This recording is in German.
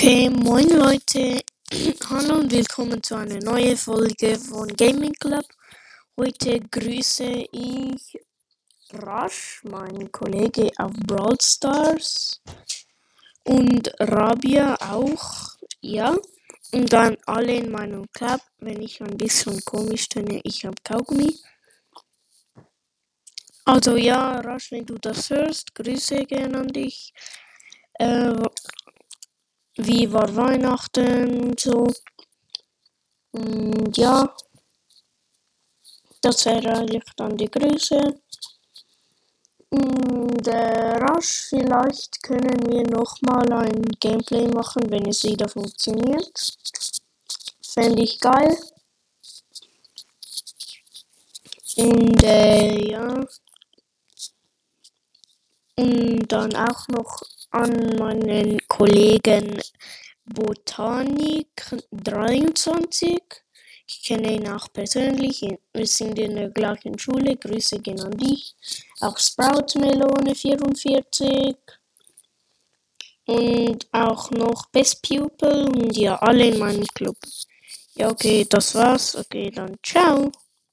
Okay, moin Leute, hallo und willkommen zu einer neuen Folge von Gaming Club. Heute grüße ich Rasch, mein Kollege auf Brawl Stars und Rabia auch, ja. Und dann alle in meinem Club, wenn ich ein bisschen komisch töne, ich habe Kaugummi. Also ja, Rasch, wenn du das hörst, Grüße gern an dich. Äh, wie war Weihnachten und so. Und ja, das wäre eigentlich dann die Grüße. Und äh, rasch, vielleicht können wir nochmal ein Gameplay machen, wenn es wieder funktioniert. Fände ich geil. Und äh, ja. Und dann auch noch an meinen Kollegen Botanik 23. Ich kenne ihn auch persönlich. Wir sind in der gleichen Schule. Grüße gehen an dich. Auch Sprout Melone 44. Und auch noch Best Pupil und ja, alle in meinem Club. Ja, okay, das war's. Okay, dann ciao.